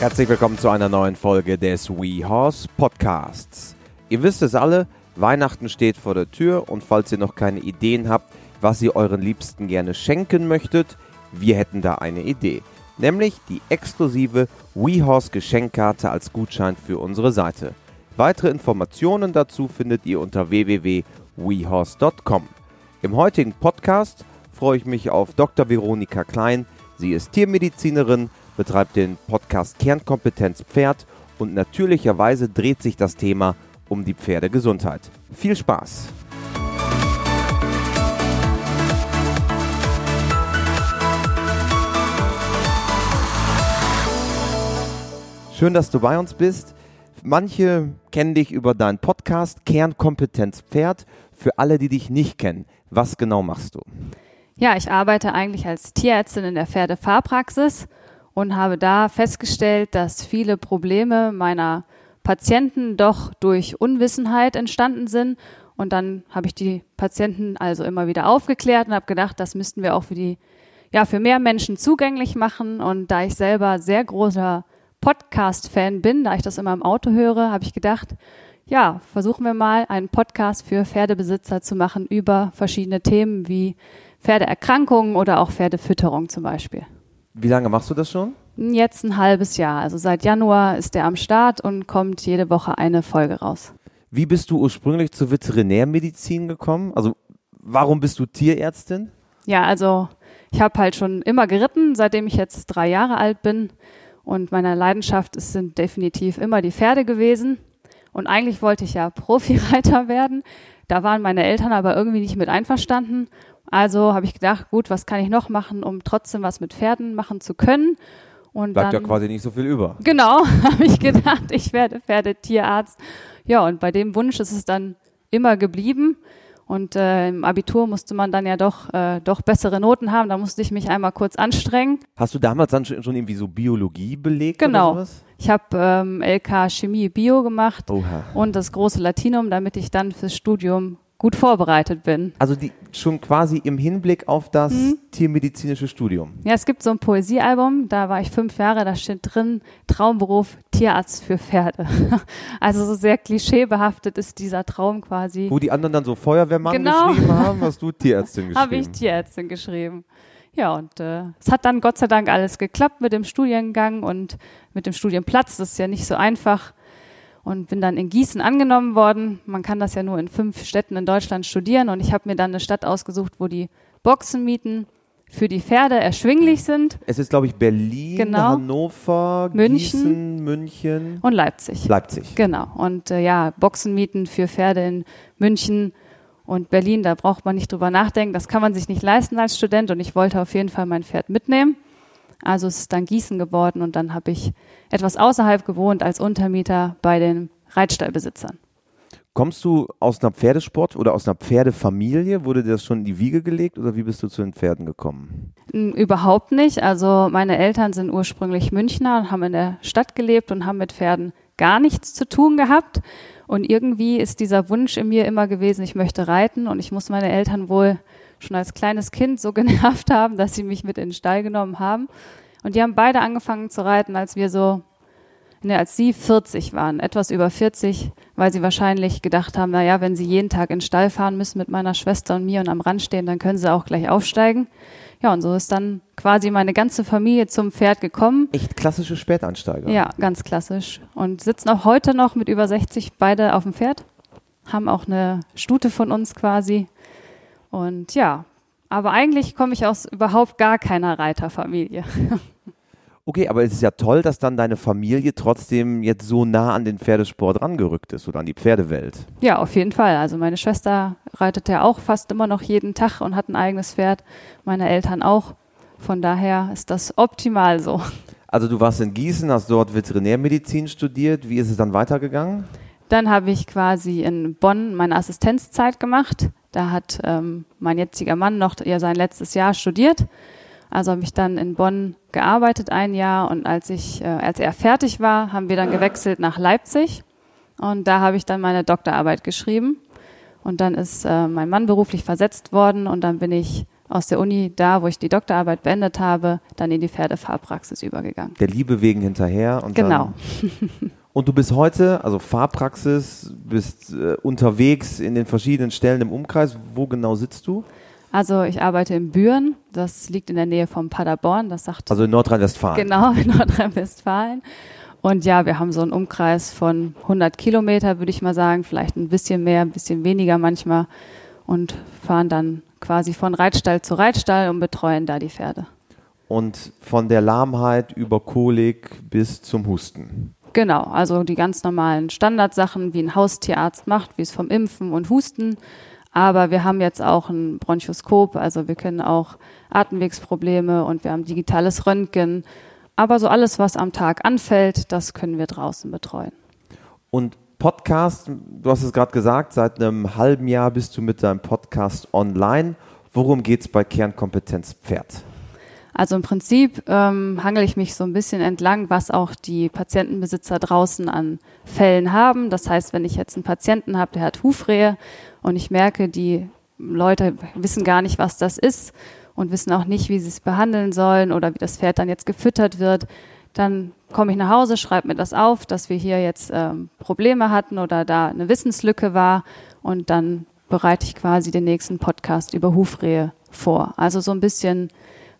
Herzlich willkommen zu einer neuen Folge des WeHorse Podcasts. Ihr wisst es alle, Weihnachten steht vor der Tür und falls ihr noch keine Ideen habt, was ihr euren Liebsten gerne schenken möchtet, wir hätten da eine Idee. Nämlich die exklusive WeHorse Geschenkkarte als Gutschein für unsere Seite. Weitere Informationen dazu findet ihr unter www.wehorse.com. Im heutigen Podcast freue ich mich auf Dr. Veronika Klein. Sie ist Tiermedizinerin, betreibt den Podcast Kernkompetenz Pferd und natürlicherweise dreht sich das Thema um die Pferdegesundheit. Viel Spaß! Schön, dass du bei uns bist. Manche kennen dich über deinen Podcast Kernkompetenz Pferd. Für alle, die dich nicht kennen, was genau machst du? Ja, ich arbeite eigentlich als Tierärztin in der Pferdefahrpraxis und habe da festgestellt, dass viele Probleme meiner Patienten doch durch Unwissenheit entstanden sind. Und dann habe ich die Patienten also immer wieder aufgeklärt und habe gedacht, das müssten wir auch für die, ja, für mehr Menschen zugänglich machen. Und da ich selber sehr großer Podcast-Fan bin, da ich das immer im Auto höre, habe ich gedacht, ja, versuchen wir mal einen Podcast für Pferdebesitzer zu machen über verschiedene Themen wie Pferdeerkrankungen oder auch Pferdefütterung zum Beispiel. Wie lange machst du das schon? Jetzt ein halbes Jahr. Also seit Januar ist er am Start und kommt jede Woche eine Folge raus. Wie bist du ursprünglich zur Veterinärmedizin gekommen? Also warum bist du Tierärztin? Ja, also ich habe halt schon immer geritten, seitdem ich jetzt drei Jahre alt bin. Und meine Leidenschaft ist, sind definitiv immer die Pferde gewesen. Und eigentlich wollte ich ja Profireiter werden. Da waren meine Eltern aber irgendwie nicht mit einverstanden. Also habe ich gedacht, gut, was kann ich noch machen, um trotzdem was mit Pferden machen zu können? Und Bleibt dann, ja quasi nicht so viel über. Genau, habe ich gedacht, ich werde Pferdetierarzt. Ja, und bei dem Wunsch ist es dann immer geblieben. Und äh, im Abitur musste man dann ja doch, äh, doch bessere Noten haben. Da musste ich mich einmal kurz anstrengen. Hast du damals dann schon, irgendwie so Biologie belegt? Genau. Oder sowas? Ich habe ähm, LK Chemie Bio gemacht Oha. und das große Latinum, damit ich dann fürs Studium gut vorbereitet bin. Also die schon quasi im Hinblick auf das mhm. tiermedizinische Studium. Ja, es gibt so ein Poesiealbum, da war ich fünf Jahre, da steht drin Traumberuf Tierarzt für Pferde. Also so sehr klischeebehaftet ist dieser Traum quasi. Wo die anderen dann so Feuerwehrmann genau. geschrieben haben, hast du Tierärztin geschrieben. Habe ich Tierärztin geschrieben. Ja, und äh, es hat dann Gott sei Dank alles geklappt mit dem Studiengang und mit dem Studienplatz. Das ist ja nicht so einfach und bin dann in Gießen angenommen worden. Man kann das ja nur in fünf Städten in Deutschland studieren und ich habe mir dann eine Stadt ausgesucht, wo die Boxenmieten für die Pferde erschwinglich sind. Es ist, glaube ich, Berlin, genau. Hannover, München, Gießen, München und Leipzig. Leipzig. Genau. Und äh, ja, Boxenmieten für Pferde in München und Berlin, da braucht man nicht drüber nachdenken. Das kann man sich nicht leisten als Student und ich wollte auf jeden Fall mein Pferd mitnehmen. Also es ist dann Gießen geworden und dann habe ich etwas außerhalb gewohnt als Untermieter bei den Reitstallbesitzern. Kommst du aus einer Pferdesport oder aus einer Pferdefamilie? Wurde dir das schon in die Wiege gelegt oder wie bist du zu den Pferden gekommen? Überhaupt nicht. Also meine Eltern sind ursprünglich Münchner und haben in der Stadt gelebt und haben mit Pferden gar nichts zu tun gehabt. Und irgendwie ist dieser Wunsch in mir immer gewesen, ich möchte reiten und ich muss meine Eltern wohl schon als kleines Kind so genervt haben, dass sie mich mit in den Stall genommen haben. Und die haben beide angefangen zu reiten, als wir so, ne, als sie 40 waren, etwas über 40, weil sie wahrscheinlich gedacht haben, na ja, wenn sie jeden Tag in den Stall fahren müssen mit meiner Schwester und mir und am Rand stehen, dann können sie auch gleich aufsteigen. Ja, und so ist dann quasi meine ganze Familie zum Pferd gekommen. Echt klassische Spätansteiger. Ja, ganz klassisch. Und sitzen auch heute noch mit über 60 beide auf dem Pferd. Haben auch eine Stute von uns quasi. Und ja, aber eigentlich komme ich aus überhaupt gar keiner Reiterfamilie. Okay, aber es ist ja toll, dass dann deine Familie trotzdem jetzt so nah an den Pferdesport rangerückt ist oder an die Pferdewelt. Ja, auf jeden Fall. Also meine Schwester reitet ja auch fast immer noch jeden Tag und hat ein eigenes Pferd. Meine Eltern auch. Von daher ist das optimal so. Also du warst in Gießen, hast dort Veterinärmedizin studiert. Wie ist es dann weitergegangen? Dann habe ich quasi in Bonn meine Assistenzzeit gemacht da hat ähm, mein jetziger Mann noch ja sein letztes Jahr studiert. Also habe ich dann in Bonn gearbeitet ein Jahr und als ich, äh, als er fertig war, haben wir dann gewechselt nach Leipzig und da habe ich dann meine Doktorarbeit geschrieben und dann ist äh, mein Mann beruflich versetzt worden und dann bin ich aus der Uni, da wo ich die Doktorarbeit beendet habe, dann in die Pferdefahrpraxis übergegangen. Der Liebe wegen hinterher. Und genau. Dann, und du bist heute, also Fahrpraxis, bist äh, unterwegs in den verschiedenen Stellen im Umkreis. Wo genau sitzt du? Also ich arbeite in Büren, das liegt in der Nähe von Paderborn, das sagt. Also in Nordrhein-Westfalen. Genau, in Nordrhein-Westfalen. Und ja, wir haben so einen Umkreis von 100 Kilometer, würde ich mal sagen, vielleicht ein bisschen mehr, ein bisschen weniger manchmal und fahren dann quasi von Reitstall zu Reitstall und betreuen da die Pferde. Und von der Lahmheit über Kolik bis zum Husten. Genau, also die ganz normalen Standardsachen, wie ein Haustierarzt macht, wie es vom Impfen und Husten. Aber wir haben jetzt auch ein Bronchoskop, also wir können auch Atemwegsprobleme und wir haben digitales Röntgen aber so alles, was am Tag anfällt, das können wir draußen betreuen. Und Podcast, du hast es gerade gesagt, seit einem halben Jahr bist du mit deinem Podcast online. Worum geht es bei Kernkompetenz Pferd? Also im Prinzip ähm, hangel ich mich so ein bisschen entlang, was auch die Patientenbesitzer draußen an Fällen haben. Das heißt, wenn ich jetzt einen Patienten habe, der hat Hufrehe und ich merke, die Leute wissen gar nicht, was das ist und wissen auch nicht, wie sie es behandeln sollen oder wie das Pferd dann jetzt gefüttert wird, dann komme ich nach Hause, schreibe mir das auf, dass wir hier jetzt ähm, Probleme hatten oder da eine Wissenslücke war und dann bereite ich quasi den nächsten Podcast über Hufrehe vor. Also so ein bisschen,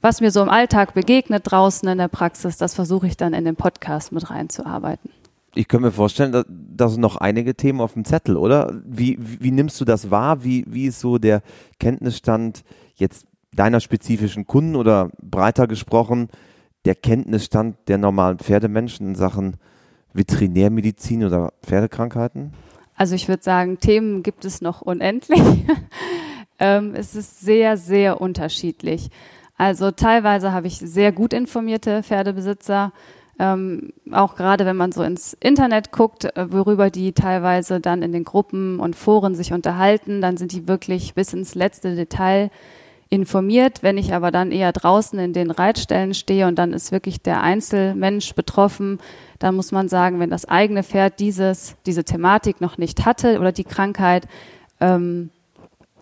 was mir so im Alltag begegnet draußen in der Praxis, das versuche ich dann in den Podcast mit reinzuarbeiten. Ich kann mir vorstellen, da sind noch einige Themen auf dem Zettel, oder? Wie, wie, wie nimmst du das wahr? Wie, wie ist so der Kenntnisstand jetzt deiner spezifischen Kunden oder breiter gesprochen der Kenntnisstand der normalen Pferdemenschen in Sachen Veterinärmedizin oder Pferdekrankheiten? Also ich würde sagen, Themen gibt es noch unendlich. ähm, es ist sehr, sehr unterschiedlich. Also teilweise habe ich sehr gut informierte Pferdebesitzer, ähm, auch gerade wenn man so ins Internet guckt, äh, worüber die teilweise dann in den Gruppen und Foren sich unterhalten, dann sind die wirklich bis ins letzte Detail informiert. Wenn ich aber dann eher draußen in den Reitstellen stehe und dann ist wirklich der Einzelmensch betroffen, dann muss man sagen, wenn das eigene Pferd dieses, diese Thematik noch nicht hatte oder die Krankheit, ähm,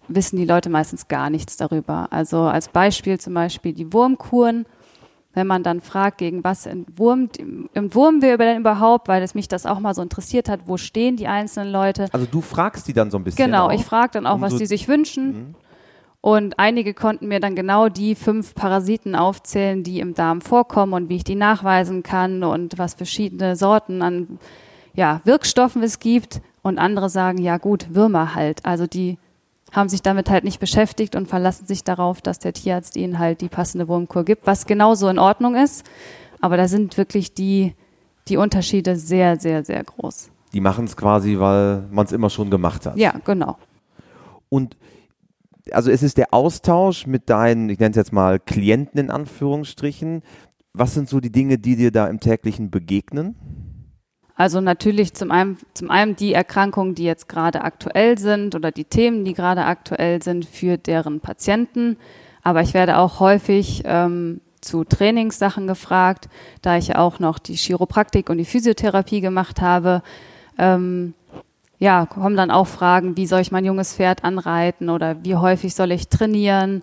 wissen die Leute meistens gar nichts darüber. Also als Beispiel zum Beispiel die Wurmkuren. Wenn man dann fragt, gegen was entwurmt, entwurmen wir denn überhaupt, weil es mich das auch mal so interessiert hat, wo stehen die einzelnen Leute. Also du fragst die dann so ein bisschen. Genau, auch, ich frage dann auch, um was so die sich wünschen. Und einige konnten mir dann genau die fünf Parasiten aufzählen, die im Darm vorkommen und wie ich die nachweisen kann und was verschiedene Sorten an ja, Wirkstoffen es gibt. Und andere sagen, ja gut, Würmer halt. Also die haben sich damit halt nicht beschäftigt und verlassen sich darauf, dass der Tierarzt ihnen halt die passende Wurmkur gibt, was genauso in Ordnung ist. Aber da sind wirklich die, die Unterschiede sehr, sehr, sehr groß. Die machen es quasi, weil man es immer schon gemacht hat. Ja, genau. Und also es ist der Austausch mit deinen, ich nenne es jetzt mal Klienten in Anführungsstrichen. Was sind so die Dinge, die dir da im täglichen begegnen? Also natürlich zum einen, zum einen die Erkrankungen, die jetzt gerade aktuell sind oder die Themen, die gerade aktuell sind für deren Patienten. Aber ich werde auch häufig ähm, zu Trainingssachen gefragt, da ich auch noch die Chiropraktik und die Physiotherapie gemacht habe. Ähm, ja, kommen dann auch Fragen, wie soll ich mein junges Pferd anreiten oder wie häufig soll ich trainieren?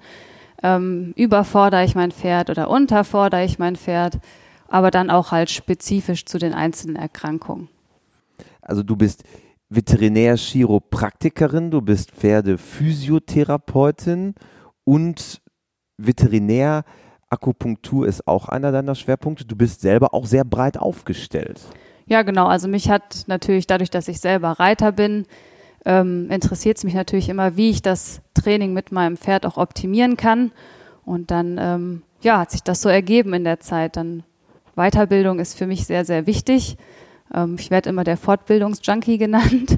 Ähm, überfordere ich mein Pferd oder unterfordere ich mein Pferd? Aber dann auch halt spezifisch zu den einzelnen Erkrankungen. Also du bist Veterinär-Chiropraktikerin, du bist Pferdephysiotherapeutin und Veterinär-Akupunktur ist auch einer deiner Schwerpunkte. Du bist selber auch sehr breit aufgestellt. Ja, genau. Also mich hat natürlich dadurch, dass ich selber Reiter bin, ähm, interessiert es mich natürlich immer, wie ich das Training mit meinem Pferd auch optimieren kann. Und dann, ähm, ja, hat sich das so ergeben in der Zeit. Dann Weiterbildung ist für mich sehr, sehr wichtig. Ähm, ich werde immer der Fortbildungsjunkie genannt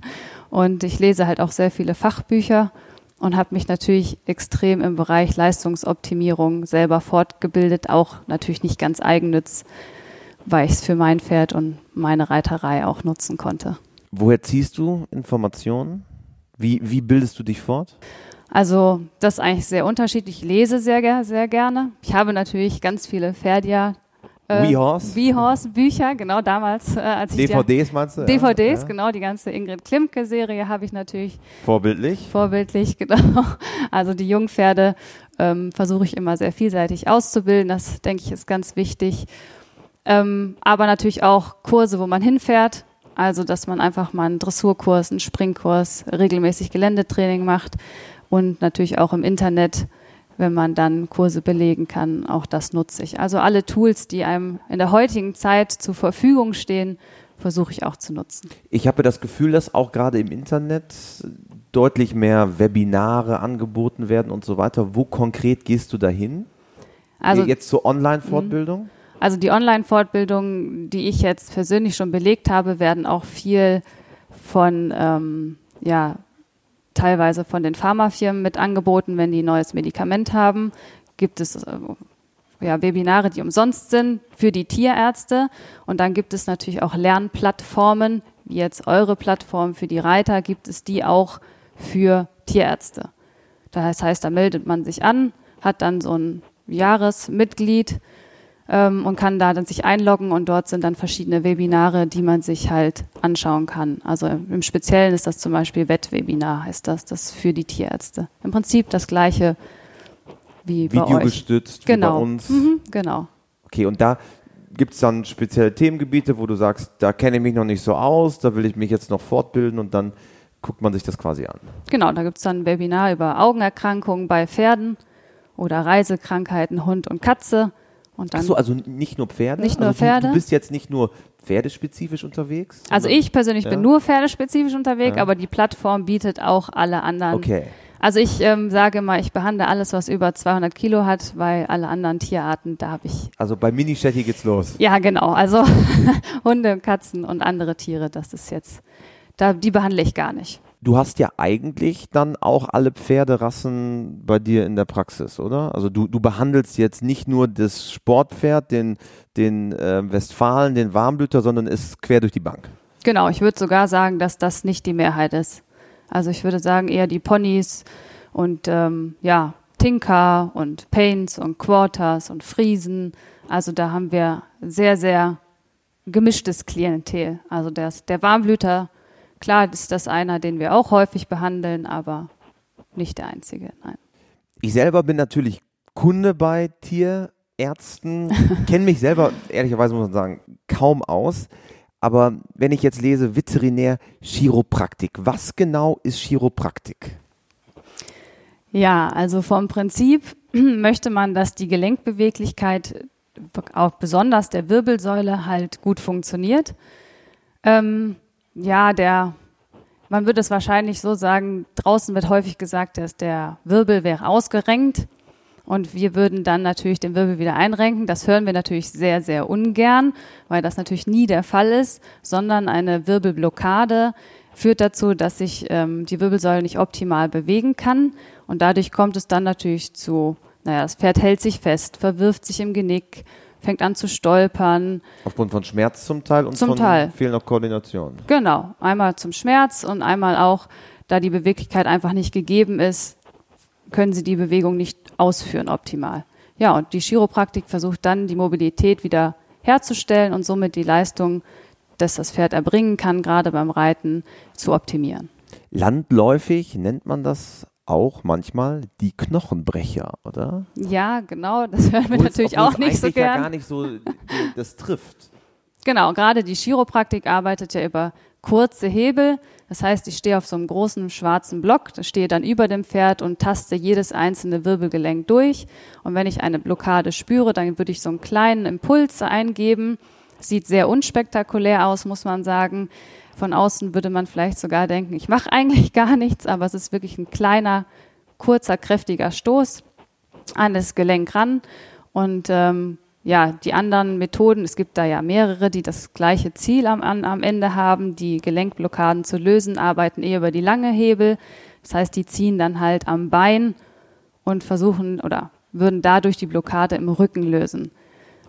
und ich lese halt auch sehr viele Fachbücher und habe mich natürlich extrem im Bereich Leistungsoptimierung selber fortgebildet, auch natürlich nicht ganz eigennütz weil ich es für mein Pferd und meine Reiterei auch nutzen konnte. Woher ziehst du Informationen? Wie, wie bildest du dich fort? Also das ist eigentlich sehr unterschiedlich. Ich lese sehr, sehr gerne. Ich habe natürlich ganz viele Pferdia Äh, WeHorse? WeHorse Bücher, genau damals. Äh, als ich DVDs meinst du? DVDs, ja. genau, die ganze Ingrid Klimke-Serie habe ich natürlich. Vorbildlich? Vorbildlich, genau. Also die Jungpferde ähm, versuche ich immer sehr vielseitig auszubilden. Das, denke ich, ist ganz wichtig. Ähm, aber natürlich auch Kurse, wo man hinfährt. Also, dass man einfach mal einen Dressurkurs, einen Springkurs, regelmäßig Geländetraining macht und natürlich auch im Internet wenn man dann Kurse belegen kann. Auch das nutze ich. Also alle Tools, die einem in der heutigen Zeit zur Verfügung stehen, versuche ich auch zu nutzen. Ich habe das Gefühl, dass auch gerade im Internet deutlich mehr Webinare angeboten werden und so weiter. Wo konkret gehst du dahin? Also jetzt zur Online-Fortbildung? Also die Online-Fortbildungen, die ich jetzt persönlich schon belegt habe, werden auch viel von ähm, ja, teilweise von den Pharmafirmen mit angeboten, wenn die ein neues Medikament haben. Gibt es äh, ja, Webinare, die umsonst sind für die Tierärzte. Und dann gibt es natürlich auch Lernplattformen, wie jetzt eure Plattform für die Reiter, gibt es die auch für Tierärzte. Das heißt, da meldet man sich an, hat dann so ein Jahresmitglied ähm, und kann da dann sich einloggen und dort sind dann verschiedene Webinare, die man sich halt anschauen kann. Also im Speziellen ist das zum Beispiel Wettwebinar, heißt das, das für die Tierärzte. Im Prinzip das gleiche wie bei Video euch. gestützt genau. wie bei uns. Mhm, genau. Okay, und da gibt es dann spezielle Themengebiete, wo du sagst, da kenne ich mich noch nicht so aus, da will ich mich jetzt noch fortbilden und dann guckt man sich das quasi an. Genau, da gibt es dann ein Webinar über Augenerkrankungen bei Pferden oder Reisekrankheiten Hund und Katze. Und dann Ach so, also nicht nur Pferde? Nicht nur also Pferde. Du, bist jetzt nicht nur pferdespezifisch unterwegs? Also ich persönlich ja. bin nur pferdespezifisch unterwegs, ja. aber die Plattform bietet auch alle anderen. Okay. Also ich ähm, sage mal, ich behandle alles, was über 200 Kilo hat, weil alle anderen Tierarten, da habe ich. Also bei Mini-Shetty geht's los. Ja, genau. Also Hunde, Katzen und andere Tiere, das ist jetzt, da, die behandle ich gar nicht. Du hast ja eigentlich dann auch alle Pferderassen bei dir in der Praxis, oder? Also du, du behandelst jetzt nicht nur das Sportpferd, den, den äh, Westfalen, den Warmblüter, sondern ist quer durch die Bank. Genau, ich würde sogar sagen, dass das nicht die Mehrheit ist. Also ich würde sagen eher die Ponys und ähm, ja, Tinker und Paints und Quarters und Friesen. Also da haben wir sehr, sehr gemischtes Klientel. Also der, der Warmblüter Klar ist das einer, den wir auch häufig behandeln, aber nicht der einzige, nein. Ich selber bin natürlich Kunde bei Tierärzten, kenne mich selber, ehrlicherweise muss man sagen, kaum aus. Aber wenn ich jetzt lese Veterinär Chiropraktik, was genau ist Chiropraktik? Ja, also vom Prinzip möchte man, dass die Gelenkbeweglichkeit, auch besonders der Wirbelsäule, halt gut funktioniert. Ähm, ja, der, man würde es wahrscheinlich so sagen, draußen wird häufig gesagt, dass der Wirbel wäre ausgerenkt und wir würden dann natürlich den Wirbel wieder einrenken. Das hören wir natürlich sehr, sehr ungern, weil das natürlich nie der Fall ist, sondern eine Wirbelblockade führt dazu, dass sich ähm, die Wirbelsäule nicht optimal bewegen kann und dadurch kommt es dann natürlich zu, naja, das Pferd hält sich fest, verwirft sich im Genick, fängt an zu stolpern. Aufgrund von Schmerz zum Teil und zum von Teil. fehlender Koordination. Genau, einmal zum Schmerz und einmal auch, da die Beweglichkeit einfach nicht gegeben ist, können sie die Bewegung nicht ausführen optimal. Ja, und die Chiropraktik versucht dann, die Mobilität wieder herzustellen und somit die Leistung, dass das Pferd erbringen kann, gerade beim Reiten, zu optimieren. Landläufig nennt man das auch manchmal die Knochenbrecher, oder? Ja, genau, das hören wir natürlich auch nicht so gern. ja gar nicht so das trifft. Genau, gerade die Chiropraktik arbeitet ja über kurze Hebel. Das heißt, ich stehe auf so einem großen schwarzen Block, stehe dann über dem Pferd und taste jedes einzelne Wirbelgelenk durch. Und wenn ich eine Blockade spüre, dann würde ich so einen kleinen Impuls eingeben. Sieht sehr unspektakulär aus, muss man sagen. Von außen würde man vielleicht sogar denken, ich mache eigentlich gar nichts, aber es ist wirklich ein kleiner, kurzer, kräftiger Stoß an das Gelenk ran. Und ähm, ja, die anderen Methoden, es gibt da ja mehrere, die das gleiche Ziel am, am Ende haben, die Gelenkblockaden zu lösen, arbeiten eher über die lange Hebel. Das heißt, die ziehen dann halt am Bein und versuchen oder würden dadurch die Blockade im Rücken lösen.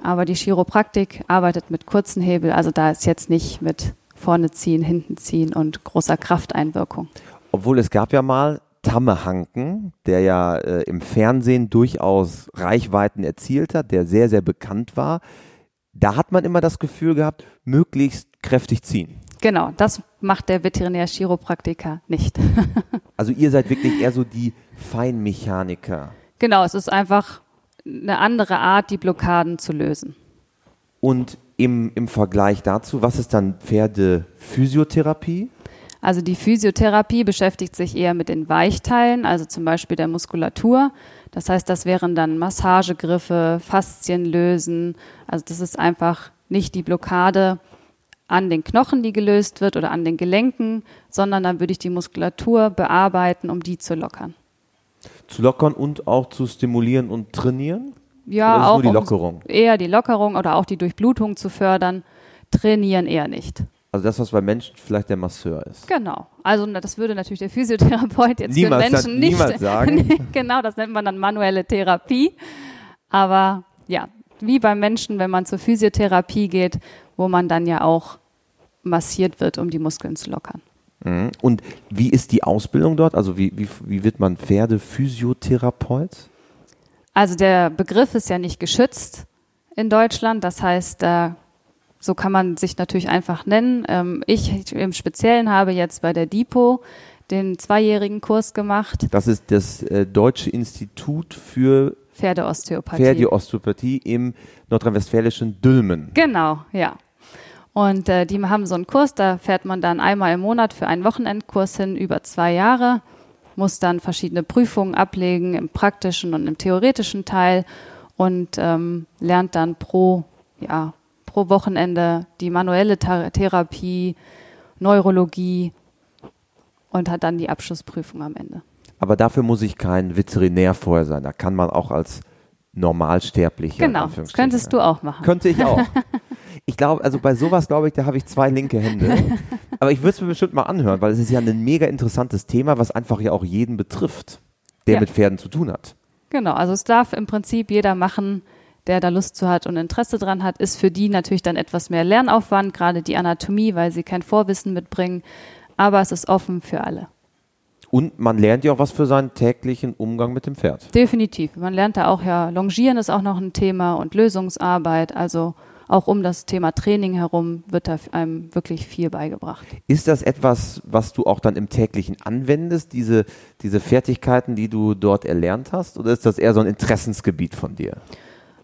Aber die Chiropraktik arbeitet mit kurzen Hebel, also da ist jetzt nicht mit vorne ziehen, hinten ziehen und großer Krafteinwirkung. Obwohl es gab ja mal Tamme Hanken, der ja äh, im Fernsehen durchaus Reichweiten erzielt hat, der sehr, sehr bekannt war. da hat man immer das Gefühl gehabt, möglichst kräftig ziehen. Genau, das macht der Veterinär-Chiropraktiker nicht. also ihr seid wirklich eher so die Feinmechaniker. Genau, es ist einfach eine andere Art, die Blockaden zu lösen. Und im, im Vergleich dazu, was ist dann Pferdephysiotherapie? Also die Physiotherapie beschäftigt sich eher mit den Weichteilen, also zum Beispiel der Muskulatur. Das heißt, das wären dann Massagegriffe, Faszien lösen. Also das ist einfach nicht die Blockade an den Knochen, die gelöst wird oder an den Gelenken, sondern dann würde ich die Muskulatur bearbeiten, um die zu lockern. Zu lockern und auch zu stimulieren und trainieren? Ja, auch die Lockerung. eher die Lockerung oder auch die Durchblutung zu fördern. Trainieren eher nicht. Also das, was bei Menschen vielleicht der Masseur ist. Genau. Also das würde natürlich der Physiotherapeut jetzt niemals, für Menschen nicht niemals sagen. genau, das nennt man dann manuelle Therapie. Aber ja, wie beim Menschen, wenn man zur Physiotherapie geht, wo man dann ja auch massiert wird, um die Muskeln zu lockern. Mhm. Und wie ist die Ausbildung dort? Also wie, wie, wie wird man Pferdephysiotherapeut? Also der Begriff ist ja nicht geschützt in Deutschland. Das heißt, äh, so kann man sich natürlich einfach nennen. Ähm, ich im Speziellen habe jetzt bei der DIPO den zweijährigen Kurs gemacht. Das ist das äh, Deutsche Institut für Pferdeosteopathie. Pferdeosteopathie im nordrhein-westfälischen Dülmen. Genau, ja. Und äh, die haben so einen Kurs, da fährt man dann einmal im Monat für einen Wochenendkurs hin über zwei Jahre muss dann verschiedene Prüfungen ablegen im praktischen und im theoretischen Teil und ähm, lernt dann pro, ja, pro Wochenende die manuelle Therapie, Neurologie und hat dann die Abschlussprüfung am Ende. Aber dafür muss ich kein Veterinär vorher sein. Da kann man auch als Normalsterblicher. Genau, das könntest du auch machen. Könnte ich auch. Ich glaube, also bei sowas glaube ich, da habe ich zwei linke Hände. Aber ich würde es mir bestimmt mal anhören, weil es ist ja ein mega interessantes Thema, was einfach ja auch jeden betrifft, der ja. mit Pferden zu tun hat. Genau, also es darf im Prinzip jeder machen, der da Lust zu hat und Interesse dran hat, ist für die natürlich dann etwas mehr Lernaufwand, gerade die Anatomie, weil sie kein Vorwissen mitbringen. Aber es ist offen für alle. Und man lernt ja auch was für seinen täglichen Umgang mit dem Pferd. Definitiv. Man lernt da auch ja, Longieren ist auch noch ein Thema und Lösungsarbeit. Also auch um das Thema Training herum wird da einem wirklich viel beigebracht. Ist das etwas, was du auch dann im täglichen anwendest, diese, diese Fertigkeiten, die du dort erlernt hast? Oder ist das eher so ein Interessensgebiet von dir?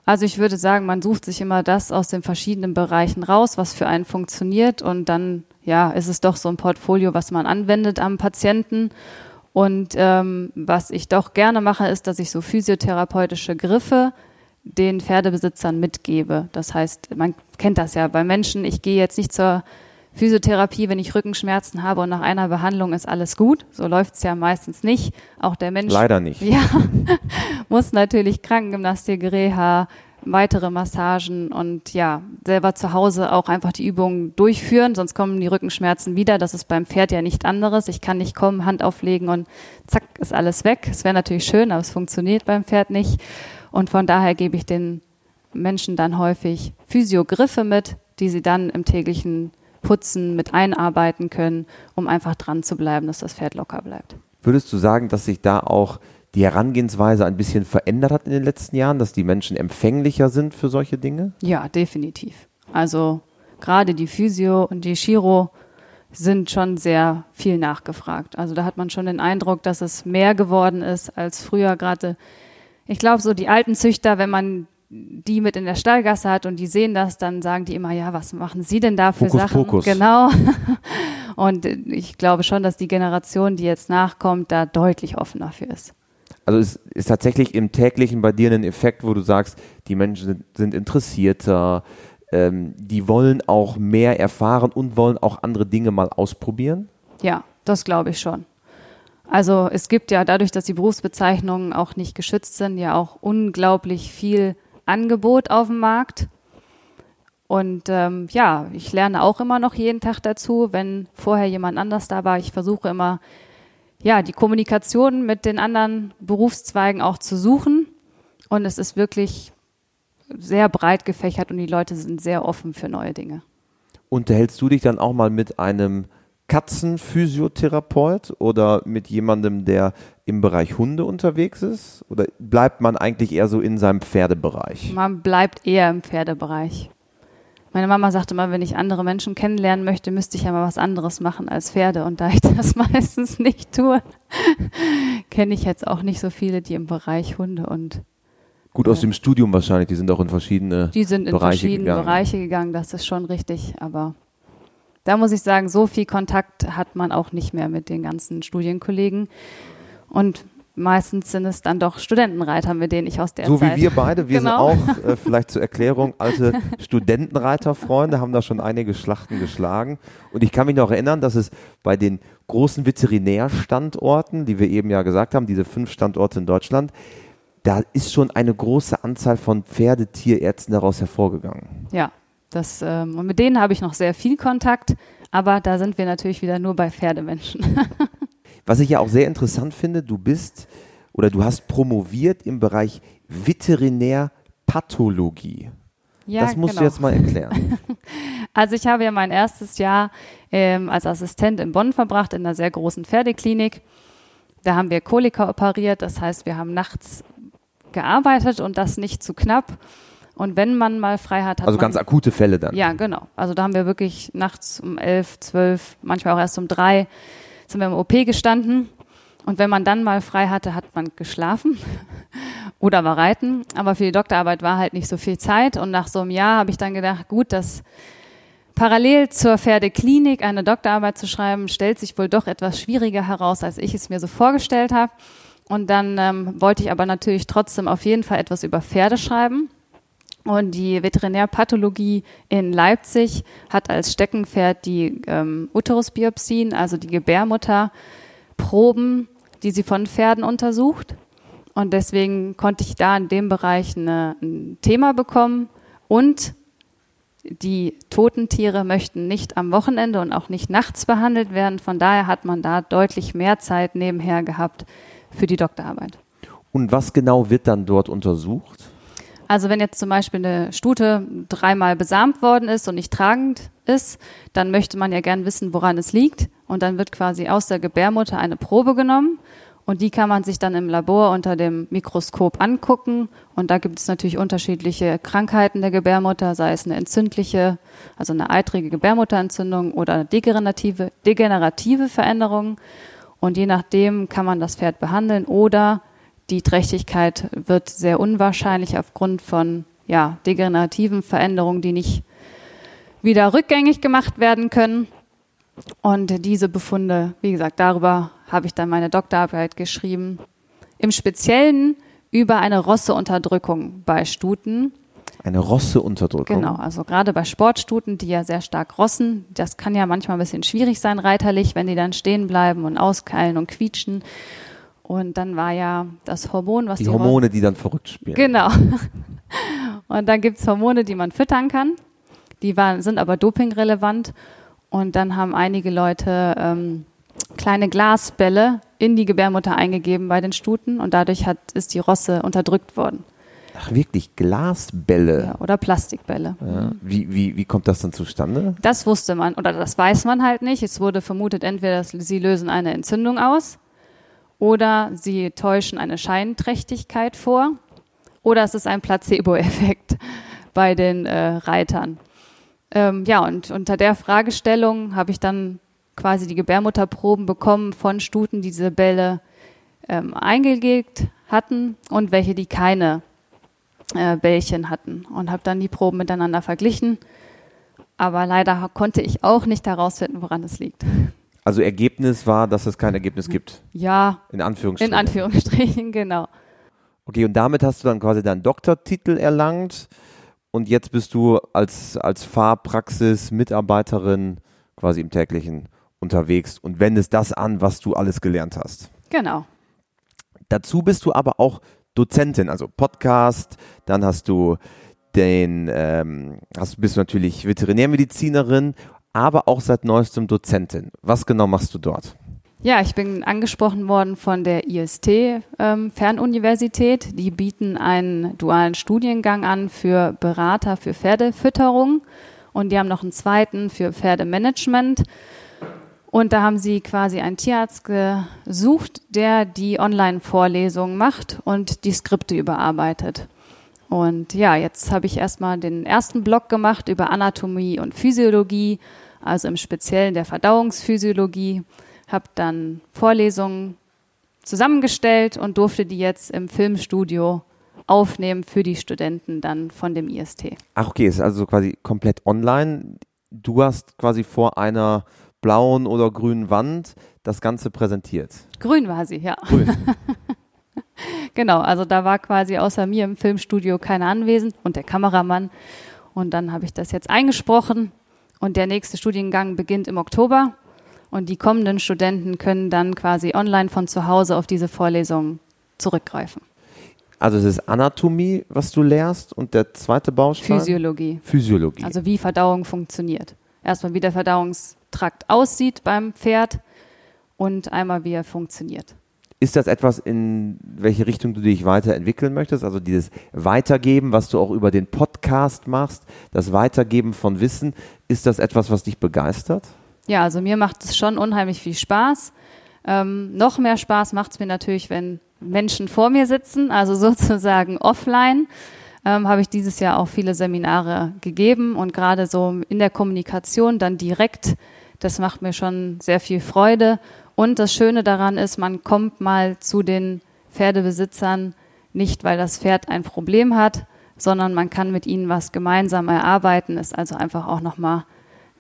Also ich würde sagen, man sucht sich immer das aus den verschiedenen Bereichen raus, was für einen funktioniert und dann ja, ist es doch so ein Portfolio, was man anwendet am Patienten. Und ähm, was ich doch gerne mache, ist, dass ich so physiotherapeutische Griffe den Pferdebesitzern mitgebe. Das heißt, man kennt das ja bei Menschen. Ich gehe jetzt nicht zur Physiotherapie, wenn ich Rückenschmerzen habe und nach einer Behandlung ist alles gut. So läuft es ja meistens nicht. Auch der Mensch. Leider nicht. Ja, muss natürlich Krankengymnastik, Reha, weitere Massagen und ja, selber zu Hause auch einfach die Übungen durchführen, sonst kommen die Rückenschmerzen wieder. Das ist beim Pferd ja nicht anderes. Ich kann nicht kommen, Hand auflegen und zack, ist alles weg. Es wäre natürlich schön, aber es funktioniert beim Pferd nicht. Und von daher gebe ich den Menschen dann häufig Physiogriffe mit, die sie dann im täglichen Putzen mit einarbeiten können, um einfach dran zu bleiben, dass das Pferd locker bleibt. Würdest du sagen, dass sich da auch die Herangehensweise ein bisschen verändert hat in den letzten Jahren, dass die Menschen empfänglicher sind für solche Dinge? Ja, definitiv. Also gerade die Physio und die Chiro sind schon sehr viel nachgefragt. Also da hat man schon den Eindruck, dass es mehr geworden ist als früher. Gerade ich glaube, so die alten Züchter, wenn man die mit in der Stallgasse hat und die sehen das, dann sagen die immer, ja, was machen Sie denn da für Fokus, Sachen? Fokus. Genau. Und ich glaube schon, dass die Generation, die jetzt nachkommt, da deutlich offener für ist. Also es ist tatsächlich im täglichen bei dir ein Effekt, wo du sagst, die Menschen sind, interessierter, ähm, die wollen auch mehr erfahren und wollen auch andere Dinge mal ausprobieren? Ja, das glaube ich schon. Also es gibt ja dadurch, dass die Berufsbezeichnungen auch nicht geschützt sind, ja auch unglaublich viel Angebot auf dem Markt. Und ähm, ja, ich lerne auch immer noch jeden Tag dazu, wenn vorher jemand anders da war. Ich versuche immer, ja, die Kommunikation mit den anderen Berufszweigen auch zu suchen. Und es ist wirklich sehr breit gefächert und die Leute sind sehr offen für neue Dinge. Unterhältst du dich dann auch mal mit einem Katzenphysiotherapeut oder mit jemandem, der im Bereich Hunde unterwegs ist? Oder bleibt man eigentlich eher so in seinem Pferdebereich? Man bleibt eher im Pferdebereich. Meine Mama sagte immer, wenn ich andere Menschen kennenlernen möchte, müsste ich ja mal was anderes machen als Pferde. Und da ich das meistens nicht tue, kenne ich jetzt auch nicht so viele, die im Bereich Hunde und Gut aus dem Studium wahrscheinlich, die sind auch in verschiedene die sind in Bereiche verschiedene gegangen. Bereiche gegangen, das ist schon richtig, aber da muss ich sagen, so viel Kontakt hat man auch nicht mehr mit den ganzen Studienkollegen. Und meistens sind es dann doch Studentenreiter, mit denen ich aus der So Zeit. wie wir beide, wir Genau. sind auch, äh, vielleicht zur Erklärung, alte Studentenreiterfreunde, haben da schon einige Schlachten geschlagen. Und ich kann mich noch erinnern, dass es bei den großen Veterinärstandorten, die wir eben ja gesagt haben, diese fünf Standorte in Deutschland, da ist schon eine große Anzahl von Pferdetierärzten daraus hervorgegangen. Ja, das, ähm, und mit denen habe ich noch sehr viel Kontakt, aber da sind wir natürlich wieder nur bei Pferdemenschen. Was ich ja auch sehr interessant finde, du bist oder du hast promoviert im Bereich Veterinärpathologie. ja, das musst genau. du jetzt mal erklären. Also ich habe ja mein erstes Jahr ähm, als Assistent in Bonn verbracht, in einer sehr großen Pferdeklinik. Da haben wir Kolika operiert, das heißt, wir haben nachts gearbeitet und das nicht zu knapp. Und wenn man mal frei hat, hat Also man ganz akute Fälle dann. Ja, genau. Also da haben wir wirklich nachts um elf, zwölf, manchmal auch erst um drei sind wir im OP gestanden. Und wenn man dann mal frei hatte, hat man geschlafen oder war reiten. Aber für die Doktorarbeit war halt nicht so viel Zeit. Und nach so einem Jahr habe ich dann gedacht, gut, das parallel zur Pferdeklinik eine Doktorarbeit zu schreiben, stellt sich wohl doch etwas schwieriger heraus, als ich es mir so vorgestellt habe. Und dann ähm, wollte ich aber natürlich trotzdem auf jeden Fall etwas über Pferde schreiben. Und die Veterinärpathologie in Leipzig hat als Steckenpferd die ähm, Uterusbiopsien, also die Gebärmutterproben, die sie von Pferden untersucht. Und deswegen konnte ich da in dem Bereich eine, ein Thema bekommen. Und die toten Tiere möchten nicht am Wochenende und auch nicht nachts behandelt werden. Von daher hat man da deutlich mehr Zeit nebenher gehabt für die Doktorarbeit. Und was genau wird dann dort untersucht? Also wenn jetzt zum Beispiel eine Stute dreimal besamt worden ist und nicht tragend ist, dann möchte man ja gern wissen, woran es liegt. Und dann wird quasi aus der Gebärmutter eine Probe genommen und die kann man sich dann im Labor unter dem Mikroskop angucken. Und da gibt es natürlich unterschiedliche Krankheiten der Gebärmutter, sei es eine entzündliche, also eine eitrige Gebärmutterentzündung oder eine degenerative, degenerative Veränderung. Und je nachdem kann man das Pferd behandeln oder die Trächtigkeit wird sehr unwahrscheinlich aufgrund von ja, degenerativen Veränderungen, die nicht wieder rückgängig gemacht werden können. Und diese Befunde, wie gesagt, darüber habe ich dann meine Doktorarbeit geschrieben. Im Speziellen über eine Rosseunterdrückung bei Stuten. Eine Rosseunterdrückung. Genau, also gerade bei Sportstuten, die ja sehr stark rossen, das kann ja manchmal ein bisschen schwierig sein, reiterlich, wenn die dann stehen bleiben und auskeilen und quietschen. Und dann war ja das Hormon, was Die die, Hormone, die dann verrückt spielen. Genau. Und dann gibt's Hormone, die man füttern kann. Die waren, sind aber dopingrelevant. Und dann haben einige Leute ähm, kleine Glasbälle in die Gebärmutter eingegeben bei den Stuten und dadurch hat, ist die Rosse unterdrückt worden. Ach, wirklich? Glasbälle? Ja, oder Plastikbälle. Ja. Wie, wie, wie kommt das dann zustande? Das wusste man oder das weiß man halt nicht. Es wurde vermutet, entweder sie lösen eine Entzündung aus oder sie täuschen eine Scheinträchtigkeit vor oder es ist ein Placebo-Effekt bei den äh, Reitern. Ähm, ja, und unter der Fragestellung habe ich dann quasi die Gebärmutterproben bekommen von Stuten, die diese Bälle ähm, eingelegt hatten und welche, die keine äh, Bällchen hatten und habe dann die Proben miteinander verglichen. Aber leider konnte ich auch nicht herausfinden, woran es liegt. Also Ergebnis war, dass es kein Ergebnis gibt. Ja, In Anführungsstrichen. in Anführungsstrichen, genau. Okay, und damit hast du dann quasi deinen Doktortitel erlangt und jetzt bist du als, als Fahrpraxis-Mitarbeiterin quasi im täglichen unterwegs und wendest das an, was du alles gelernt hast. Genau. Dazu bist du aber auch Dozentin, also Podcast, dann hast du den, ähm, hast, bist du natürlich Veterinärmedizinerin, aber auch seit neuestem Dozentin. Was genau machst du dort? Ja, ich bin angesprochen worden von der IST ähm, Fernuniversität. Die bieten einen dualen Studiengang an für Berater für Pferdefütterung und die haben noch einen zweiten für Pferdemanagement. Und da haben sie quasi einen Tierarzt gesucht, der die Online-Vorlesungen macht und die Skripte überarbeitet. Und ja, jetzt habe ich erstmal den ersten Block gemacht über Anatomie und Physiologie, also im Speziellen der Verdauungsphysiologie. Habe dann Vorlesungen zusammengestellt und durfte die jetzt im Filmstudio aufnehmen für die Studenten dann von dem IST. Ach, okay, ist also quasi komplett online. Du hast quasi vor einer blauen oder grünen Wand das Ganze präsentiert. Grün war sie, ja. Grün. genau, also da war quasi außer mir im Filmstudio keiner anwesend und der Kameramann. Und dann habe ich das jetzt eingesprochen und der nächste Studiengang beginnt im Oktober. Und die kommenden Studenten können dann quasi online von zu Hause auf diese Vorlesung zurückgreifen. Also es ist Anatomie, was du lehrst und der zweite Baustein? Physiologie. Physiologie. Also wie Verdauung funktioniert. Erstmal wie der Verdauungstrakt aussieht beim Pferd und einmal wie er funktioniert. Ist das etwas, in welche Richtung du dich weiterentwickeln möchtest? Also dieses Weitergeben, was du auch über den Podcast machst, das Weitergeben von Wissen, ist das etwas, was dich begeistert? Ja, also mir macht es schon unheimlich viel Spaß. Ähm, noch mehr Spaß macht es mir natürlich, wenn Menschen vor mir sitzen, also sozusagen offline. Ähm, habe ich dieses Jahr auch viele Seminare gegeben und gerade so in der Kommunikation dann direkt, das macht mir schon sehr viel Freude. Und das Schöne daran ist, man kommt mal zu den Pferdebesitzern nicht, weil das Pferd ein Problem hat, sondern man kann mit ihnen was gemeinsam erarbeiten, ist also einfach auch nochmal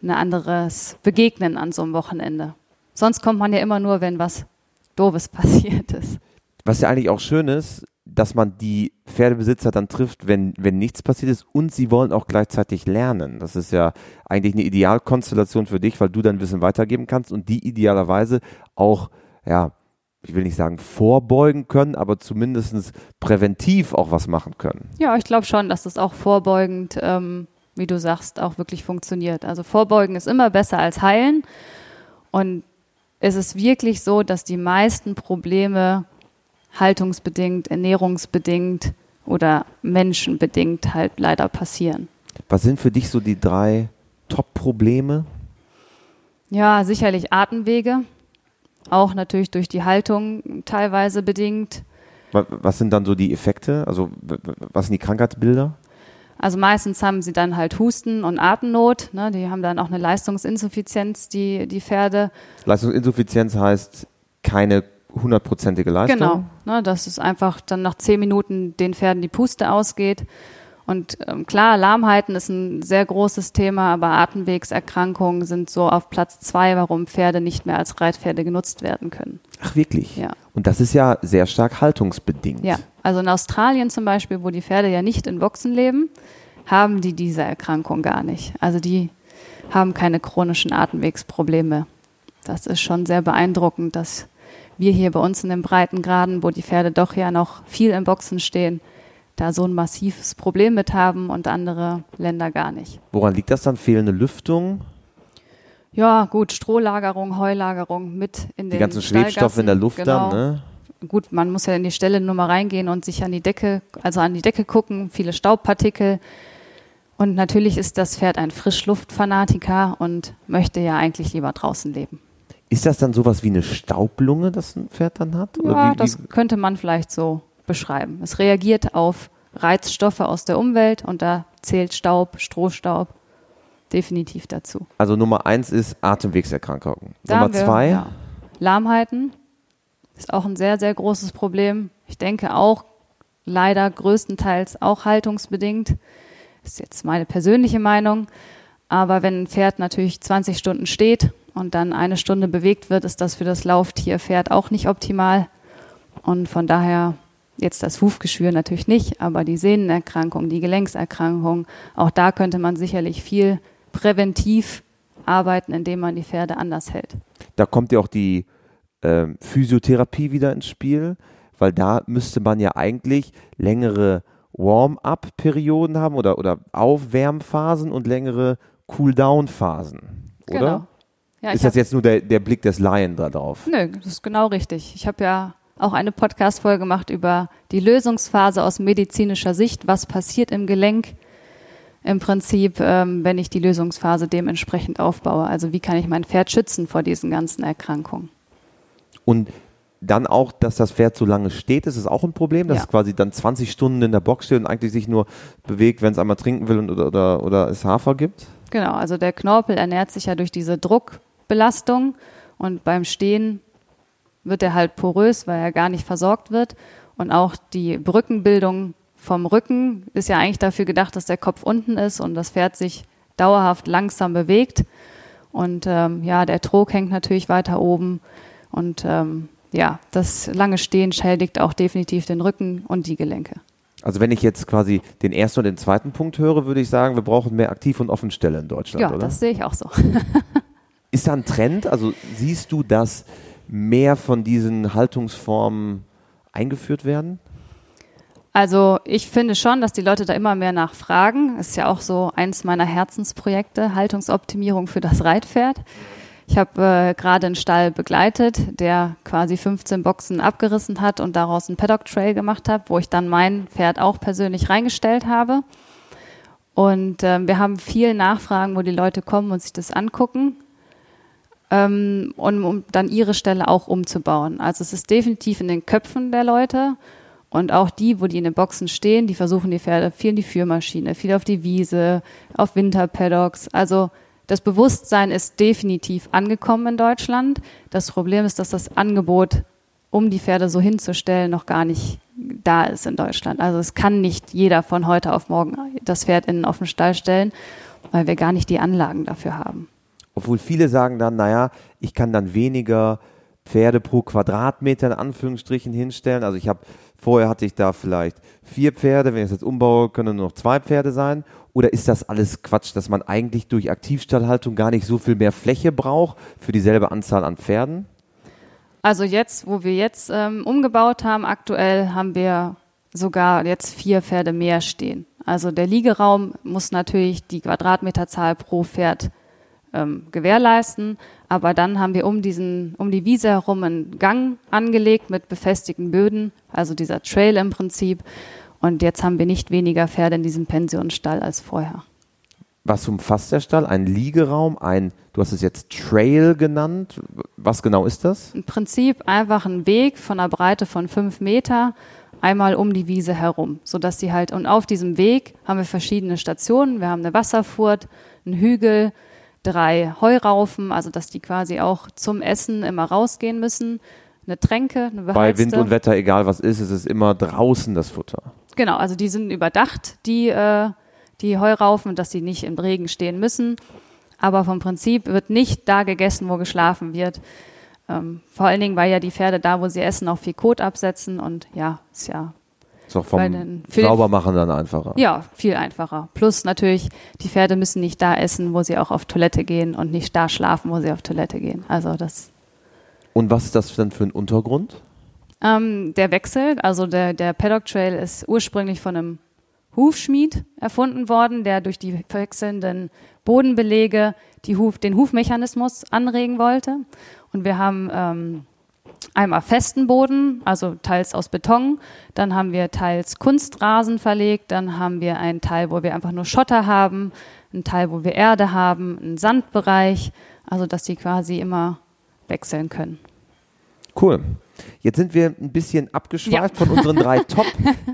ein anderes Begegnen an so einem Wochenende. Sonst kommt man ja immer nur, wenn was Doofes passiert ist. Was ja eigentlich auch schön ist, dass man die Pferdebesitzer dann trifft, wenn, wenn nichts passiert ist und sie wollen auch gleichzeitig lernen. Das ist ja eigentlich eine Idealkonstellation für dich, weil du dein Wissen weitergeben kannst und die idealerweise auch, ja, ich will nicht sagen vorbeugen können, aber zumindest präventiv auch was machen können. Ja, ich glaube schon, dass das auch vorbeugend, ähm, wie du sagst, auch wirklich funktioniert. Also vorbeugen ist immer besser als heilen. Und es ist wirklich so, dass die meisten Probleme haltungsbedingt, ernährungsbedingt oder menschenbedingt halt leider passieren. Was sind für dich so die drei Top-Probleme? Ja, sicherlich Atemwege, auch natürlich durch die Haltung teilweise bedingt. Was sind dann so die Effekte? Also was sind die Krankheitsbilder? Also meistens haben sie dann halt Husten und Atemnot. Ne? Die haben dann auch eine Leistungsinsuffizienz, die, die Pferde. Leistungsinsuffizienz heißt keine hundertprozentige Leistung. Genau, ne, dass es einfach dann nach zehn Minuten den Pferden die Puste ausgeht. Und ähm, klar, Lahmheiten ist ein sehr großes Thema, aber Atemwegserkrankungen sind so auf Platz zwei, warum Pferde nicht mehr als Reitpferde genutzt werden können. Ach wirklich? Ja. Und das ist ja sehr stark haltungsbedingt. Ja, also in Australien zum Beispiel, wo die Pferde ja nicht in Boxen leben, haben die diese Erkrankung gar nicht. Also die haben keine chronischen Atemwegsprobleme. Das ist schon sehr beeindruckend, dass wir hier bei uns in den Breitengraden, wo die Pferde doch ja noch viel im Boxen stehen, da so ein massives Problem mit haben und andere Länder gar nicht. Woran liegt das dann? Fehlende Lüftung? Ja, gut, Strohlagerung, Heulagerung mit in den Die ganzen Schwebstoffe in der Luft genau. dann, ne? Gut, man muss ja in die Stelle nur mal reingehen und sich an die Decke, also an die Decke gucken, viele Staubpartikel. Und natürlich ist das Pferd ein Frischluftfanatiker und möchte ja eigentlich lieber draußen leben. Ist das dann sowas wie eine Staublunge, das ein Pferd dann hat? Ja, wie, das könnte man vielleicht so beschreiben. Es reagiert auf Reizstoffe aus der Umwelt und da zählt Staub, Strohstaub definitiv dazu. Also Nummer eins ist Atemwegserkrankungen. Da Nummer wir, zwei? Ja. Lahmheiten ist auch ein sehr, sehr großes Problem. Ich denke auch leider größtenteils auch haltungsbedingt. Ist jetzt meine persönliche Meinung. Aber wenn ein Pferd natürlich 20 Stunden steht und dann eine Stunde bewegt wird, ist das für das Lauftierpferd auch nicht optimal. Und von daher jetzt das Hufgeschwür natürlich nicht, aber die Sehnenerkrankung, die Gelenkserkrankung, auch da könnte man sicherlich viel präventiv arbeiten, indem man die Pferde anders hält. Da kommt ja auch die äh, Physiotherapie wieder ins Spiel, weil da müsste man ja eigentlich längere Warm-up-Perioden haben oder, oder Aufwärmphasen und längere Cool-down-Phasen, oder? Genau. Ja, ist das jetzt nur der, der Blick des Laien da drauf? Nö, das ist genau richtig. Ich habe ja auch eine Podcast-Folge gemacht über die Lösungsphase aus medizinischer Sicht. Was passiert im Gelenk im Prinzip, ähm, wenn ich die Lösungsphase dementsprechend aufbaue? Also wie kann ich mein Pferd schützen vor diesen ganzen Erkrankungen? Und dann auch, dass das Pferd so lange steht, ist es auch ein Problem, dass Ja. es quasi dann 20 Stunden in der Box steht und eigentlich sich nur bewegt, wenn es einmal trinken will und, oder, oder, oder es Hafer gibt? Genau, also der Knorpel ernährt sich ja durch diese Druckbelastung und beim Stehen wird er halt porös, weil er gar nicht versorgt wird. Und auch die Brückenbildung vom Rücken ist ja eigentlich dafür gedacht, dass der Kopf unten ist und das Pferd sich dauerhaft langsam bewegt. Und ähm, ja, der Trog hängt natürlich weiter oben. Und ähm, ja, das lange Stehen schädigt auch definitiv den Rücken und die Gelenke. Also wenn ich jetzt quasi den ersten und den zweiten Punkt höre, würde ich sagen, wir brauchen mehr Aktiv- und Offenstelle in Deutschland, Ja, oder? das sehe ich auch so. Ist da ein Trend? Also siehst du, dass mehr von diesen Haltungsformen eingeführt werden? Also ich finde schon, dass die Leute da immer mehr nachfragen. Ist ja auch so eins meiner Herzensprojekte, Haltungsoptimierung für das Reitpferd. Ich habe äh, gerade einen Stall begleitet, der quasi 15 Boxen abgerissen hat und daraus einen Paddock Trail gemacht hat, wo ich dann mein Pferd auch persönlich reingestellt habe. Und ähm, wir haben viel Nachfragen, wo die Leute kommen und sich das angucken ähm, und um dann ihre Stelle auch umzubauen. Also es ist definitiv in den Köpfen der Leute und auch die, wo die in den Boxen stehen, die versuchen die Pferde viel in die Führmaschine, viel auf die Wiese, auf Winterpaddocks. Also das Bewusstsein ist definitiv angekommen in Deutschland. Das Problem ist, dass das Angebot, um die Pferde so hinzustellen, noch gar nicht da ist in Deutschland. Also es kann nicht jeder von heute auf morgen das Pferd in auf den Stall stellen, weil wir gar nicht die Anlagen dafür haben. Obwohl viele sagen dann, naja, ich kann dann weniger Pferde pro Quadratmeter in Anführungsstrichen hinstellen. Also ich habe, vorher hatte ich da vielleicht vier Pferde, wenn ich es jetzt umbaue, können nur noch zwei Pferde sein. Oder ist das alles Quatsch, dass man eigentlich durch Aktivstallhaltung gar nicht so viel mehr Fläche braucht für dieselbe Anzahl an Pferden? Also jetzt, wo wir jetzt ähm, umgebaut haben, aktuell haben wir sogar jetzt vier Pferde mehr stehen. Also der Liegeraum muss natürlich die Quadratmeterzahl pro Pferd ähm, gewährleisten, aber dann haben wir um diesen, um die Wiese herum einen Gang angelegt mit befestigten Böden, also dieser Trail im Prinzip. Und jetzt haben wir nicht weniger Pferde in diesem Pensionsstall als vorher. Was umfasst der Stall? Ein Liegeraum, ein, du hast es jetzt Trail genannt. Was genau ist das? Im Prinzip einfach ein Weg von einer Breite von fünf Meter einmal um die Wiese herum, sodass sie halt, und auf diesem Weg haben wir verschiedene Stationen. Wir haben eine Wasserfurt, einen Hügel, drei Heuraufen, also dass die quasi auch zum Essen immer rausgehen müssen. Eine Tränke, eine beheizte. Bei Wind und Wetter, egal was ist, es ist immer draußen das Futter. Genau, also die sind überdacht, die, äh, die Heuraufen, dass sie nicht im Regen stehen müssen. Aber vom Prinzip wird nicht da gegessen, wo geschlafen wird. Ähm, vor allen Dingen, weil ja die Pferde da, wo sie essen, auch viel Kot absetzen und ja, ist ja, Ist auch vom Saubermachen dann einfacher. ja viel einfacher. Plus natürlich, die Pferde müssen nicht da essen, wo sie auch auf Toilette gehen und nicht da schlafen, wo sie auf Toilette gehen. Also das Und was ist das denn für ein Untergrund? Ähm, der Wechsel, also der, der Paddock Trail ist ursprünglich von einem Hufschmied erfunden worden, der durch die wechselnden Bodenbelege die Huf, den Hufmechanismus anregen wollte. Und wir haben ähm, einmal festen Boden, also teils aus Beton, dann haben wir teils Kunstrasen verlegt, dann haben wir einen Teil, wo wir einfach nur Schotter haben, einen Teil, wo wir Erde haben, einen Sandbereich, also dass die quasi immer wechseln können. Cool. Jetzt sind wir ein bisschen abgeschweift von unseren drei Top-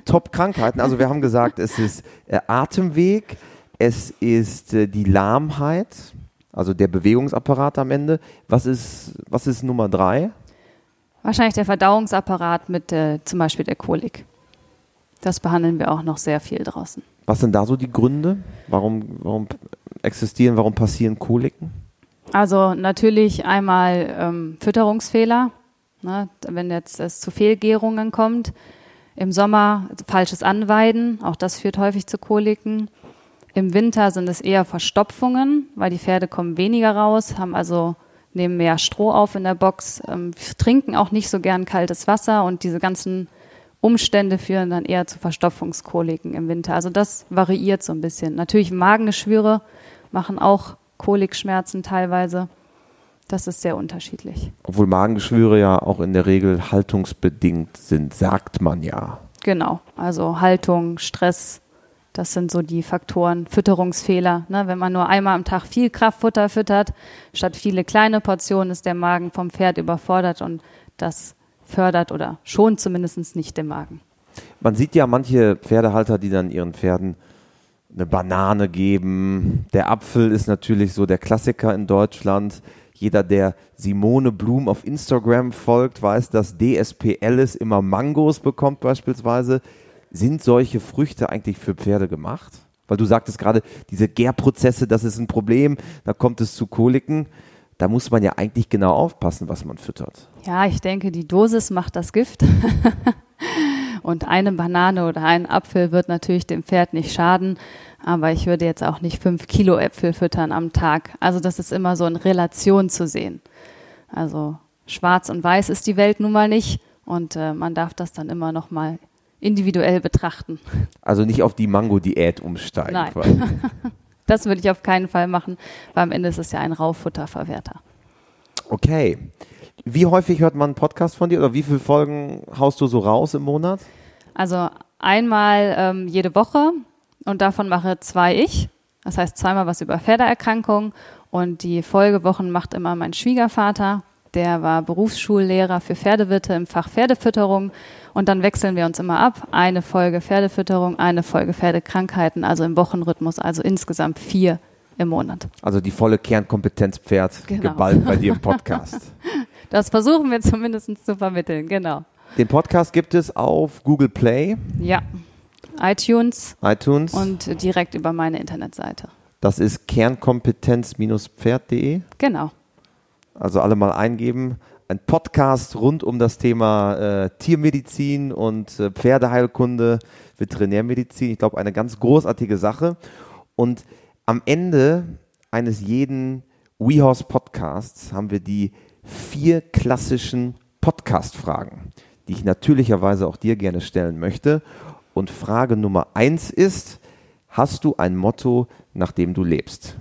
Top-Krankheiten. also wir haben gesagt, es ist äh, Atemweg, es ist äh, die Lahmheit, also der Bewegungsapparat am Ende. Was ist, was ist Nummer drei? Wahrscheinlich der Verdauungsapparat mit äh, zum Beispiel der Kolik. Das behandeln wir auch noch sehr viel draußen. Was sind da so die Gründe? Warum, warum existieren, warum passieren Koliken? Also natürlich einmal ähm, Fütterungsfehler, ne, wenn jetzt es zu Fehlgärungen kommt. Im Sommer falsches Anweiden, auch das führt häufig zu Koliken. Im Winter sind es eher Verstopfungen, weil die Pferde kommen weniger raus, haben also nehmen mehr Stroh auf in der Box, ähm, trinken auch nicht so gern kaltes Wasser und diese ganzen Umstände führen dann eher zu Verstopfungskoliken im Winter. Also das variiert so ein bisschen. Natürlich Magengeschwüre machen auch Kolikschmerzen teilweise. Das ist sehr unterschiedlich. Obwohl Magengeschwüre ja auch in der Regel haltungsbedingt sind, sagt man ja. Genau. Also Haltung, Stress, das sind so die Faktoren. Fütterungsfehler. Ne? Wenn man nur einmal am Tag viel Kraftfutter füttert, statt viele kleine Portionen, ist der Magen vom Pferd überfordert und das fördert oder schont zumindest nicht den Magen. Man sieht ja manche Pferdehalter, die dann ihren Pferden eine Banane geben. Der Apfel ist natürlich so der Klassiker in Deutschland. Jeder, der Simone Blum auf Instagram folgt, weiß, dass DSP Alice immer Mangos bekommt beispielsweise. Sind solche Früchte eigentlich für Pferde gemacht? Weil du sagtest gerade, diese Gärprozesse, das ist ein Problem, da kommt es zu Koliken. Da muss man ja eigentlich genau aufpassen, was man füttert. Ja, ich denke, die Dosis macht das Gift. Und eine Banane oder ein Apfel wird natürlich dem Pferd nicht schaden, aber ich würde jetzt auch nicht fünf Kilo Äpfel füttern am Tag. Also das ist immer so in Relation zu sehen. Also schwarz und weiß ist die Welt nun mal nicht und äh, man darf das dann immer noch mal individuell betrachten. Also nicht auf die Mango-Diät umsteigen. Nein. das würde ich auf keinen Fall machen, weil am Ende ist es ja ein Rauffutterverwerter. Okay. Wie häufig hört man einen Podcast von dir oder wie viele Folgen haust du so raus im Monat? Also einmal ähm, jede Woche und davon mache zwei ich. Das heißt zweimal was über Pferdeerkrankungen und die Folgewochen macht immer mein Schwiegervater. Der war Berufsschullehrer für Pferdewirte im Fach Pferdefütterung und dann wechseln wir uns immer ab. Eine Folge Pferdefütterung, eine Folge Pferdekrankheiten, also im Wochenrhythmus, also insgesamt vier im Monat. Also die volle Kernkompetenz Pferd genau. geballt bei dir im Podcast. Das versuchen wir zumindest zu vermitteln, genau. Den Podcast gibt es auf Google Play. Ja, iTunes. iTunes. Und direkt über meine Internetseite. Das ist kernkompetenz-pferd.de. Genau. Also alle mal eingeben. Ein Podcast rund um das Thema äh, Tiermedizin und äh, Pferdeheilkunde, Veterinärmedizin. Ich glaube, eine ganz großartige Sache. Und am Ende eines jeden WeHorse Podcasts haben wir die vier klassischen Podcast-Fragen, die ich natürlicherweise auch dir gerne stellen möchte. Und Frage Nummer eins ist, hast du ein Motto, nach dem du lebst?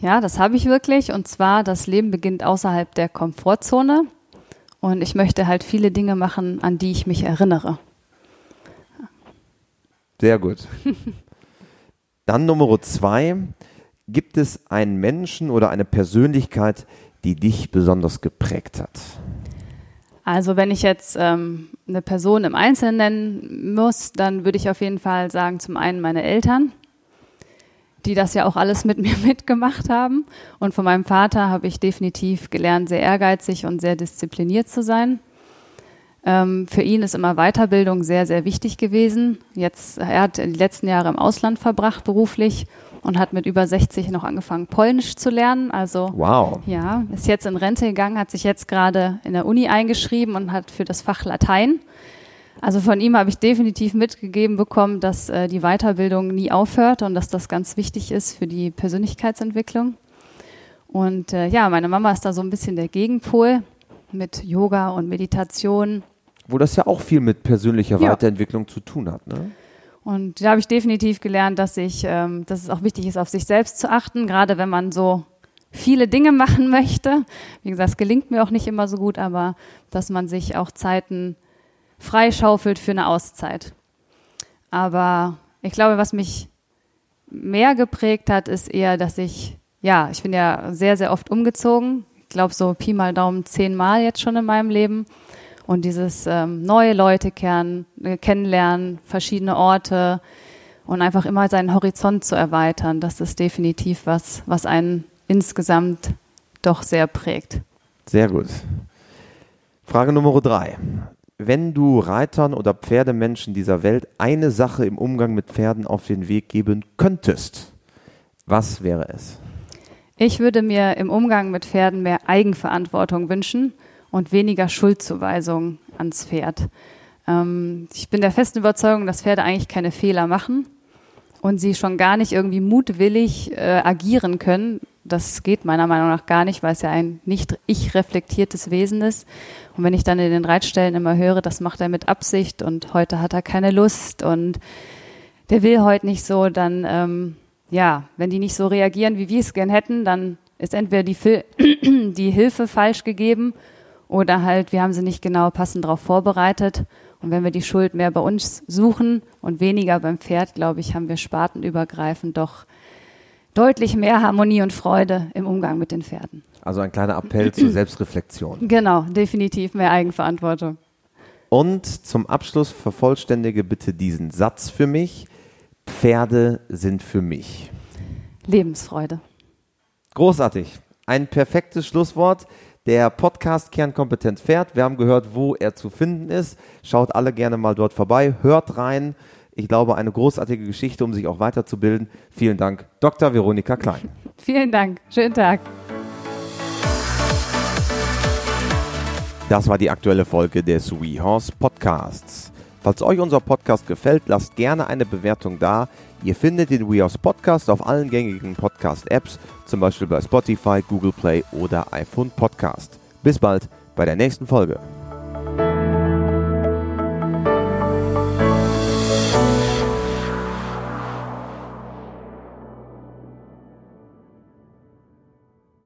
Ja, das habe ich wirklich. Und zwar, das Leben beginnt außerhalb der Komfortzone. Und ich möchte halt viele Dinge machen, an die ich mich erinnere. Sehr gut. Dann Nummer zwei. Gibt es einen Menschen oder eine Persönlichkeit, die dich besonders geprägt hat? Also wenn ich jetzt ähm, eine Person im Einzelnen nennen muss, dann würde ich auf jeden Fall sagen, zum einen meine Eltern, die das ja auch alles mit mir mitgemacht haben. Und von meinem Vater habe ich definitiv gelernt, sehr ehrgeizig und sehr diszipliniert zu sein. Ähm, für ihn ist immer Weiterbildung sehr, sehr wichtig gewesen. Jetzt, er hat die letzten Jahre im Ausland verbracht beruflich und hat mit über 60 noch angefangen, Polnisch zu lernen. Also wow. ja, ist jetzt in Rente gegangen, hat sich jetzt gerade in der Uni eingeschrieben und hat für das Fach Latein. Also von ihm habe ich definitiv mitgegeben bekommen, dass äh, die Weiterbildung nie aufhört und dass das ganz wichtig ist für die Persönlichkeitsentwicklung. Und äh, ja, meine Mama ist da so ein bisschen der Gegenpol mit Yoga und Meditation. Wo das ja auch viel mit persönlicher ja. Weiterentwicklung zu tun hat, ne? Und da habe ich definitiv gelernt, dass ich, ähm, dass es auch wichtig ist, auf sich selbst zu achten, gerade wenn man so viele Dinge machen möchte. Wie gesagt, es gelingt mir auch nicht immer so gut, aber dass man sich auch Zeiten freischaufelt für eine Auszeit. Aber ich glaube, was mich mehr geprägt hat, ist eher, dass ich, ja, ich bin ja sehr, sehr oft umgezogen. Ich glaube, so Pi mal Daumen zehnmal jetzt schon in meinem Leben. Und dieses ähm, neue Leute kennen, äh, kennenlernen, verschiedene Orte und einfach immer seinen Horizont zu erweitern, das ist definitiv was, was einen insgesamt doch sehr prägt. Sehr gut. Frage Nummer drei. Wenn du Reitern oder Pferdemenschen dieser Welt eine Sache im Umgang mit Pferden auf den Weg geben könntest, was wäre es? Ich würde mir im Umgang mit Pferden mehr Eigenverantwortung wünschen und weniger Schuldzuweisung ans Pferd. Ähm, ich bin der festen Überzeugung, dass Pferde eigentlich keine Fehler machen und sie schon gar nicht irgendwie mutwillig äh, agieren können. Das geht meiner Meinung nach gar nicht, weil es ja ein nicht ich reflektiertes Wesen ist. Und wenn ich dann in den Reitstellen immer höre, das macht er mit Absicht und heute hat er keine Lust und der will heute nicht so, dann ähm, ja, wenn die nicht so reagieren, wie wir es gern hätten, dann ist entweder die, die Hilfe falsch gegeben oder halt, wir haben sie nicht genau passend darauf vorbereitet. Und wenn wir die Schuld mehr bei uns suchen und weniger beim Pferd, glaube ich, haben wir spartenübergreifend doch deutlich mehr Harmonie und Freude im Umgang mit den Pferden. Also ein kleiner Appell zur Selbstreflexion. Genau, definitiv mehr Eigenverantwortung. Und zum Abschluss vervollständige bitte diesen Satz für mich. Pferde sind für mich. Lebensfreude. Großartig. Ein perfektes Schlusswort. Der Podcast Kernkompetenz Pferd. Wir haben gehört, wo er zu finden ist. Schaut alle gerne mal dort vorbei. Hört rein. Ich glaube, eine großartige Geschichte, um sich auch weiterzubilden. Vielen Dank, Dr. Veronika Klein. Vielen Dank. Schönen Tag. Das war die aktuelle Folge des WeHorse Podcasts. Falls euch unser Podcast gefällt, lasst gerne eine Bewertung da. Ihr findet den WeHorse Podcast auf allen gängigen Podcast-Apps, zum Beispiel bei Spotify, Google Play oder iPhone Podcast. Bis bald bei der nächsten Folge.